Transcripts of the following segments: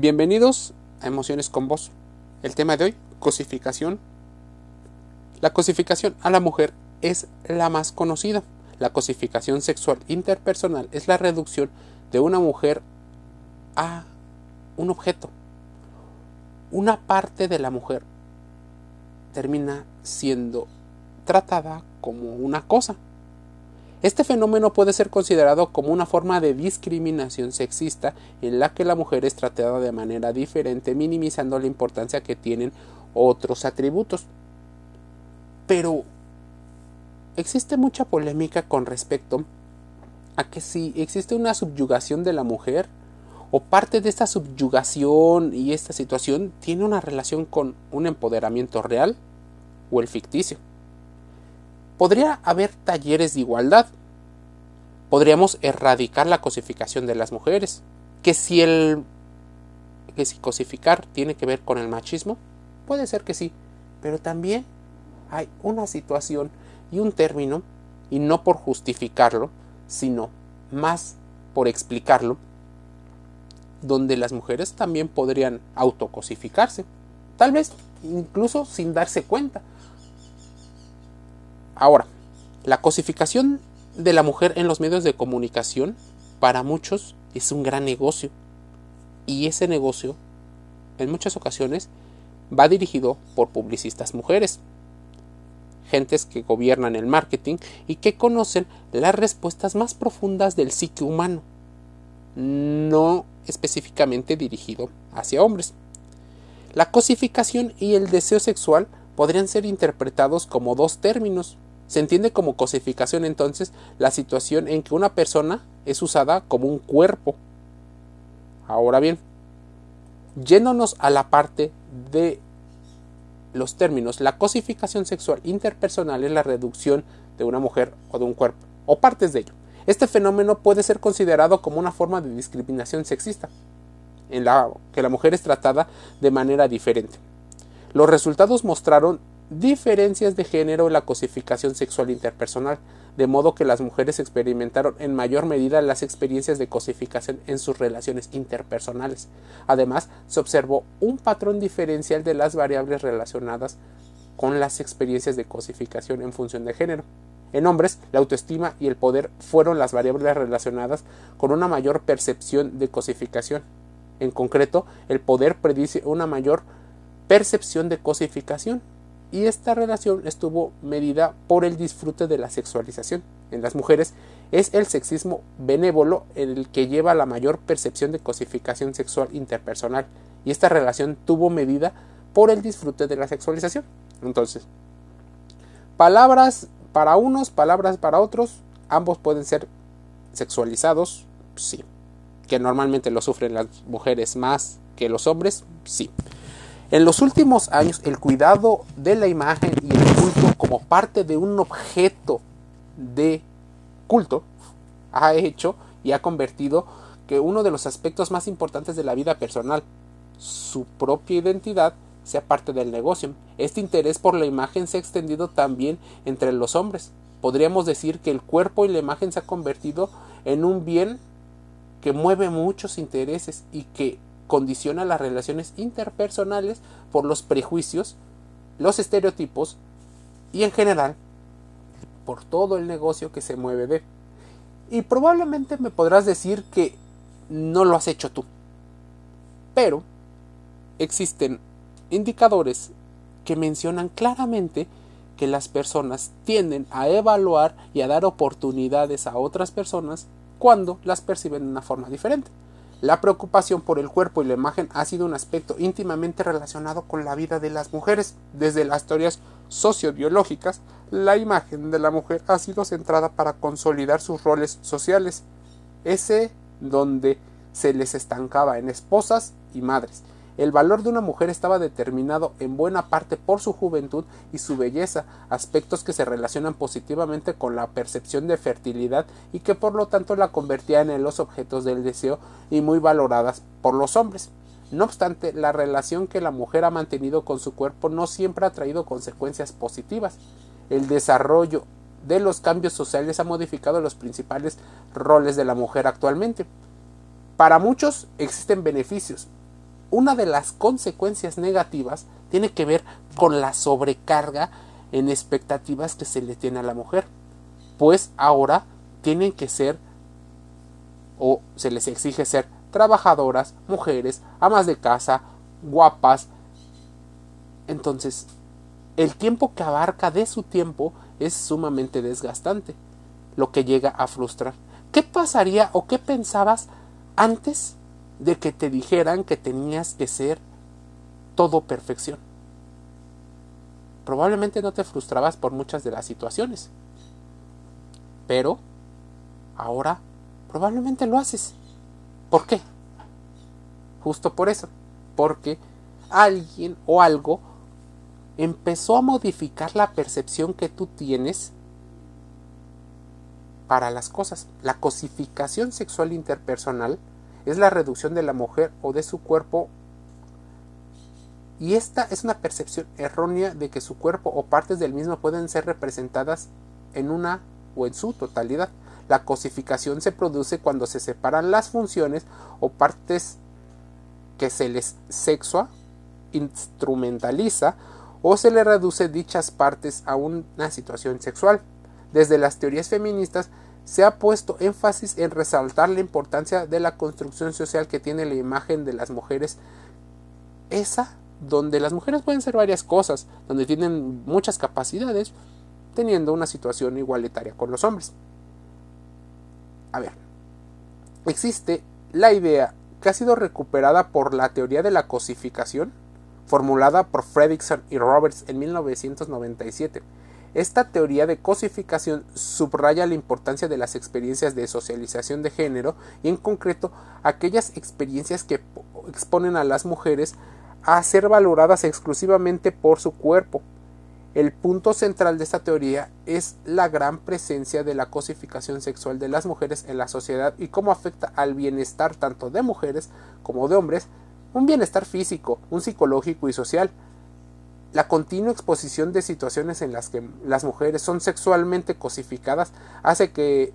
Bienvenidos a Emociones con Vos. El tema de hoy, cosificación. La cosificación a la mujer es la más conocida. La cosificación sexual interpersonal es la reducción de una mujer a un objeto. Una parte de la mujer termina siendo tratada como una cosa. Este fenómeno puede ser considerado como una forma de discriminación sexista en la que la mujer es tratada de manera diferente, minimizando la importancia que tienen otros atributos. Pero existe mucha polémica con respecto a que si existe una subyugación de la mujer o parte de esta subyugación y esta situación tiene una relación con un empoderamiento real o el ficticio. Podría haber talleres de igualdad. Podríamos erradicar la cosificación de las mujeres. Que si el que si cosificar tiene que ver con el machismo, puede ser que sí, pero también hay una situación y un término, y no por justificarlo, sino más por explicarlo, donde las mujeres también podrían autocosificarse, tal vez incluso sin darse cuenta, Ahora, la cosificación de la mujer en los medios de comunicación para muchos es un gran negocio. Y ese negocio, en muchas ocasiones, va dirigido por publicistas mujeres, gentes que gobiernan el marketing y que conocen las respuestas más profundas del psique humano, no específicamente dirigido hacia hombres. La cosificación y el deseo sexual podrían ser interpretados como dos términos, se entiende como cosificación entonces la situación en que una persona es usada como un cuerpo. Ahora bien, yéndonos a la parte de los términos, la cosificación sexual interpersonal es la reducción de una mujer o de un cuerpo, o partes de ello. Este fenómeno puede ser considerado como una forma de discriminación sexista, en la que la mujer es tratada de manera diferente. Los resultados mostraron diferencias de género en la cosificación sexual interpersonal, de modo que las mujeres experimentaron en mayor medida las experiencias de cosificación en sus relaciones interpersonales. Además, se observó un patrón diferencial de las variables relacionadas con las experiencias de cosificación en función de género. En hombres, la autoestima y el poder fueron las variables relacionadas con una mayor percepción de cosificación. En concreto, el poder predice una mayor percepción de cosificación, y esta relación estuvo medida por el disfrute de la sexualización. En las mujeres es el sexismo benévolo el que lleva la mayor percepción de cosificación sexual interpersonal y esta relación tuvo medida por el disfrute de la sexualización. Entonces, palabras para unos, palabras para otros, ambos pueden ser sexualizados, sí. Que normalmente lo sufren las mujeres más que los hombres, sí. En los últimos años, el cuidado de la imagen y el culto como parte de un objeto de culto ha hecho y ha convertido que uno de los aspectos más importantes de la vida personal, su propia identidad, sea parte del negocio. Este interés por la imagen se ha extendido también entre los hombres. Podríamos decir que el cuerpo y la imagen se ha convertido en un bien que mueve muchos intereses y que condiciona las relaciones interpersonales por los prejuicios, los estereotipos y en general por todo el negocio que se mueve de. Y probablemente me podrás decir que no lo has hecho tú. Pero existen indicadores que mencionan claramente que las personas tienden a evaluar y a dar oportunidades a otras personas cuando las perciben de una forma diferente. La preocupación por el cuerpo y la imagen ha sido un aspecto íntimamente relacionado con la vida de las mujeres. Desde las teorías sociobiológicas, la imagen de la mujer ha sido centrada para consolidar sus roles sociales, ese donde se les estancaba en esposas y madres, el valor de una mujer estaba determinado en buena parte por su juventud y su belleza, aspectos que se relacionan positivamente con la percepción de fertilidad y que por lo tanto la convertían en los objetos del deseo y muy valoradas por los hombres. No obstante, la relación que la mujer ha mantenido con su cuerpo no siempre ha traído consecuencias positivas. El desarrollo de los cambios sociales ha modificado los principales roles de la mujer actualmente. Para muchos existen beneficios, una de las consecuencias negativas tiene que ver con la sobrecarga en expectativas que se le tiene a la mujer. Pues ahora tienen que ser o se les exige ser trabajadoras, mujeres, amas de casa, guapas. Entonces, el tiempo que abarca de su tiempo es sumamente desgastante, lo que llega a frustrar. ¿Qué pasaría o qué pensabas antes de que te dijeran que tenías que ser todo perfección? Probablemente no te frustrabas por muchas de las situaciones, pero ahora probablemente lo haces. ¿Por qué? Justo por eso, porque alguien o algo empezó a modificar la percepción que tú tienes para las cosas. La cosificación sexual interpersonal es la reducción de la mujer o de su cuerpo y esta es una percepción errónea de que su cuerpo o partes del mismo pueden ser representadas en una o en su totalidad. La cosificación se produce cuando se separan las funciones o partes que se les sexua, instrumentaliza o se le reduce dichas partes a una situación sexual. Desde las teorías feministas se ha puesto énfasis en resaltar la importancia de la construcción social que tiene la imagen de las mujeres, esa donde las mujeres pueden ser varias cosas, donde tienen muchas capacidades, teniendo una situación igualitaria con los hombres. A ver, existe la idea que ha sido recuperada por la teoría de la cosificación, formulada por Fredrickson y Roberts en 1997. Esta teoría de cosificación subraya la importancia de las experiencias de socialización de género y en concreto aquellas experiencias que exponen a las mujeres a ser valoradas exclusivamente por su cuerpo. El punto central de esta teoría es la gran presencia de la cosificación sexual de las mujeres en la sociedad y cómo afecta al bienestar tanto de mujeres como de hombres un bienestar físico, un psicológico y social. La continua exposición de situaciones en las que las mujeres son sexualmente cosificadas hace que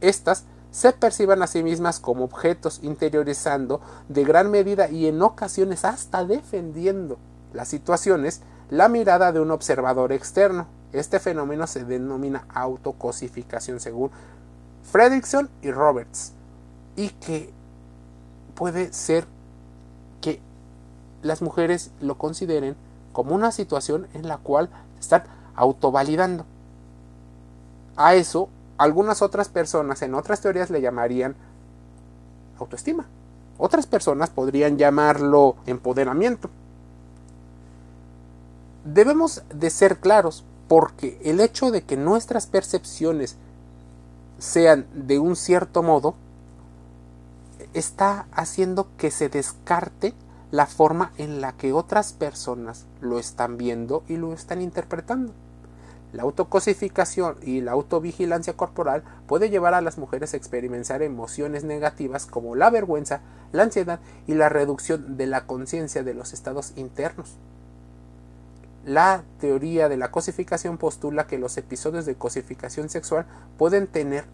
éstas se perciban a sí mismas como objetos, interiorizando de gran medida y en ocasiones hasta defendiendo las situaciones la mirada de un observador externo. Este fenómeno se denomina autocosificación según Fredrickson y Roberts y que puede ser que las mujeres lo consideren como una situación en la cual están autovalidando. A eso algunas otras personas en otras teorías le llamarían autoestima. Otras personas podrían llamarlo empoderamiento. Debemos de ser claros porque el hecho de que nuestras percepciones sean de un cierto modo está haciendo que se descarte la forma en la que otras personas lo están viendo y lo están interpretando. La autocosificación y la autovigilancia corporal puede llevar a las mujeres a experimentar emociones negativas como la vergüenza, la ansiedad y la reducción de la conciencia de los estados internos. La teoría de la cosificación postula que los episodios de cosificación sexual pueden tener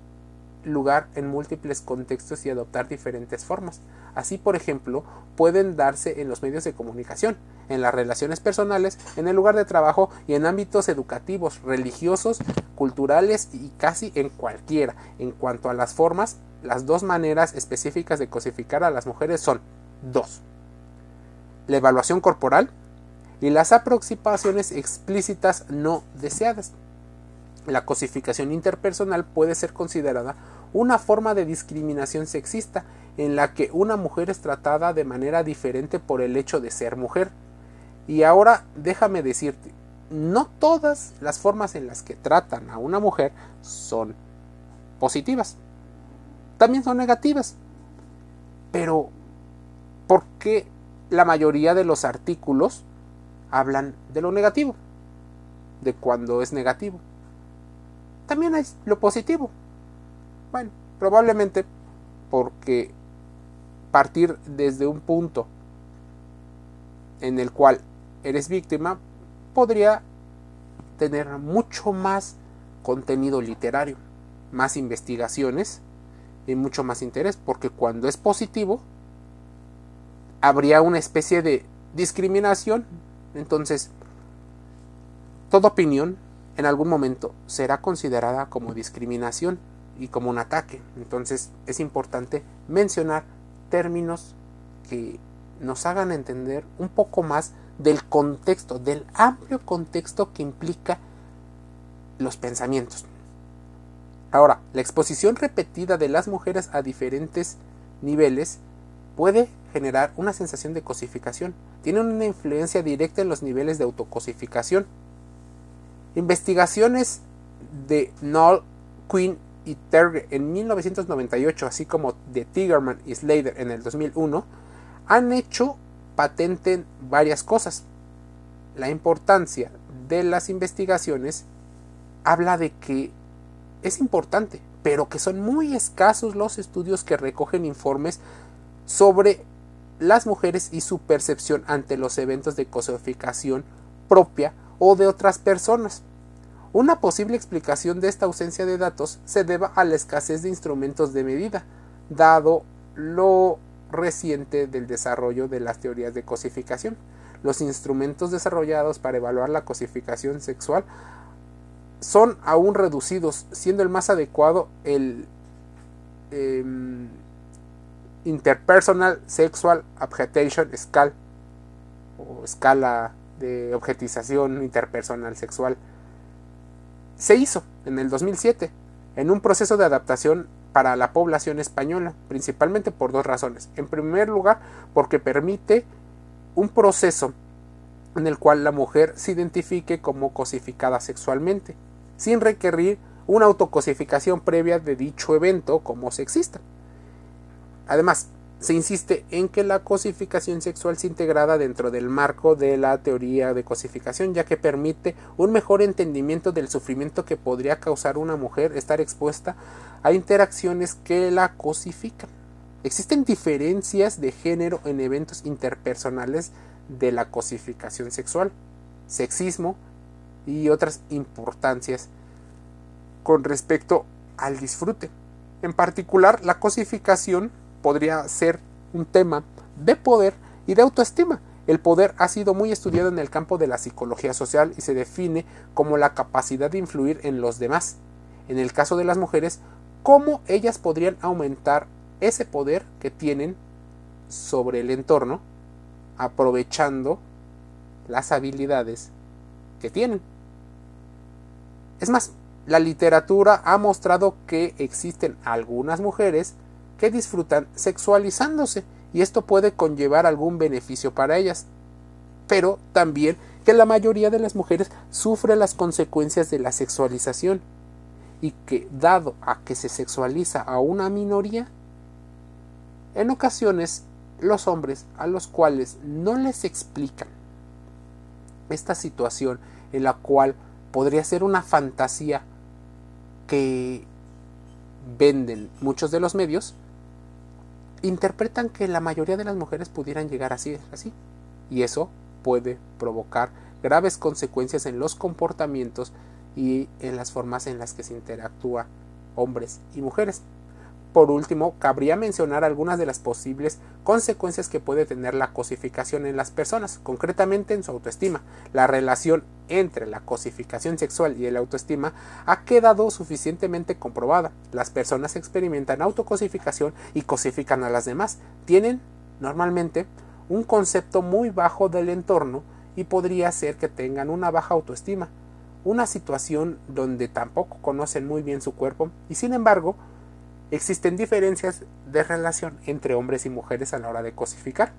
lugar en múltiples contextos y adoptar diferentes formas. Así, por ejemplo, pueden darse en los medios de comunicación, en las relaciones personales, en el lugar de trabajo y en ámbitos educativos, religiosos, culturales y casi en cualquiera. En cuanto a las formas, las dos maneras específicas de cosificar a las mujeres son dos. La evaluación corporal y las aproximaciones explícitas no deseadas. La cosificación interpersonal puede ser considerada una forma de discriminación sexista en la que una mujer es tratada de manera diferente por el hecho de ser mujer. Y ahora déjame decirte, no todas las formas en las que tratan a una mujer son positivas. También son negativas. Pero, ¿por qué la mayoría de los artículos hablan de lo negativo? De cuando es negativo. También hay lo positivo. Bueno, probablemente porque partir desde un punto en el cual eres víctima podría tener mucho más contenido literario, más investigaciones y mucho más interés, porque cuando es positivo habría una especie de discriminación. Entonces, toda opinión en algún momento será considerada como discriminación y como un ataque. Entonces, es importante mencionar términos que nos hagan entender un poco más del contexto, del amplio contexto que implica los pensamientos. Ahora, la exposición repetida de las mujeres a diferentes niveles puede generar una sensación de cosificación. Tiene una influencia directa en los niveles de autocosificación. Investigaciones de Noel, Quinn y Terge en 1998, así como de Tigerman y Slater en el 2001, han hecho patente varias cosas. La importancia de las investigaciones habla de que es importante, pero que son muy escasos los estudios que recogen informes sobre las mujeres y su percepción ante los eventos de cosificación propia o de otras personas. Una posible explicación de esta ausencia de datos se deba a la escasez de instrumentos de medida, dado lo reciente del desarrollo de las teorías de cosificación. Los instrumentos desarrollados para evaluar la cosificación sexual son aún reducidos, siendo el más adecuado el em, Interpersonal Sexual Objectation Scale o escala de objetización interpersonal sexual. Se hizo en el 2007 en un proceso de adaptación para la población española, principalmente por dos razones. En primer lugar, porque permite un proceso en el cual la mujer se identifique como cosificada sexualmente, sin requerir una autocosificación previa de dicho evento como sexista. Además, se insiste en que la cosificación sexual se integrada dentro del marco de la teoría de cosificación, ya que permite un mejor entendimiento del sufrimiento que podría causar una mujer estar expuesta a interacciones que la cosifican. Existen diferencias de género en eventos interpersonales de la cosificación sexual, sexismo y otras importancias con respecto al disfrute. En particular, la cosificación podría ser un tema de poder y de autoestima. El poder ha sido muy estudiado en el campo de la psicología social y se define como la capacidad de influir en los demás. En el caso de las mujeres, cómo ellas podrían aumentar ese poder que tienen sobre el entorno, aprovechando las habilidades que tienen. Es más, la literatura ha mostrado que existen algunas mujeres que disfrutan sexualizándose y esto puede conllevar algún beneficio para ellas. Pero también que la mayoría de las mujeres sufre las consecuencias de la sexualización y que dado a que se sexualiza a una minoría, en ocasiones los hombres a los cuales no les explican esta situación en la cual podría ser una fantasía que venden muchos de los medios, interpretan que la mayoría de las mujeres pudieran llegar así, así. Y eso puede provocar graves consecuencias en los comportamientos y en las formas en las que se interactúa hombres y mujeres. Por último, cabría mencionar algunas de las posibles consecuencias que puede tener la cosificación en las personas, concretamente en su autoestima. La relación entre la cosificación sexual y el autoestima ha quedado suficientemente comprobada. Las personas experimentan autocosificación y cosifican a las demás. Tienen, normalmente, un concepto muy bajo del entorno y podría ser que tengan una baja autoestima, una situación donde tampoco conocen muy bien su cuerpo y sin embargo existen diferencias de relación entre hombres y mujeres a la hora de cosificar.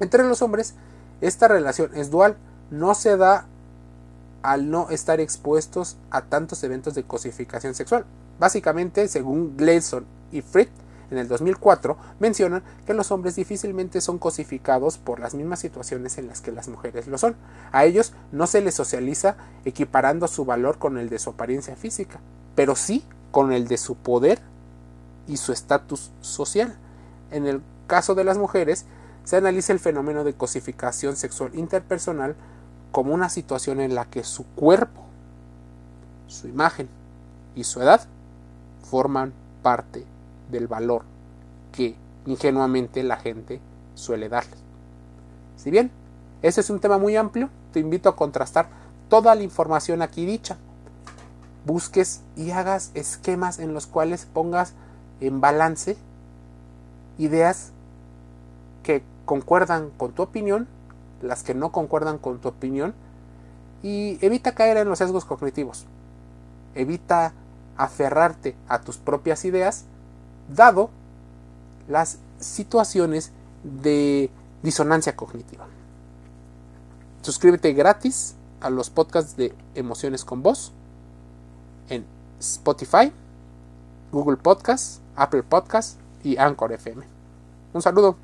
Entre los hombres, esta relación es dual, no se da al no estar expuestos a tantos eventos de cosificación sexual. Básicamente, según Gleason y Fried, en el 2004, mencionan que los hombres difícilmente son cosificados por las mismas situaciones en las que las mujeres lo son. A ellos no se les socializa equiparando su valor con el de su apariencia física, pero sí con el de su poder y su estatus social. En el caso de las mujeres, se analiza el fenómeno de cosificación sexual interpersonal como una situación en la que su cuerpo, su imagen y su edad forman parte del valor que ingenuamente la gente suele darles. Si bien ese es un tema muy amplio, te invito a contrastar toda la información aquí dicha. Busques y hagas esquemas en los cuales pongas en balance ideas que concuerdan con tu opinión, las que no concuerdan con tu opinión, y evita caer en los sesgos cognitivos. Evita aferrarte a tus propias ideas, dado las situaciones de disonancia cognitiva. Suscríbete gratis a los podcasts de Emociones con Voz en Spotify, Google Podcasts, Apple Podcasts y Anchor FM. Un saludo.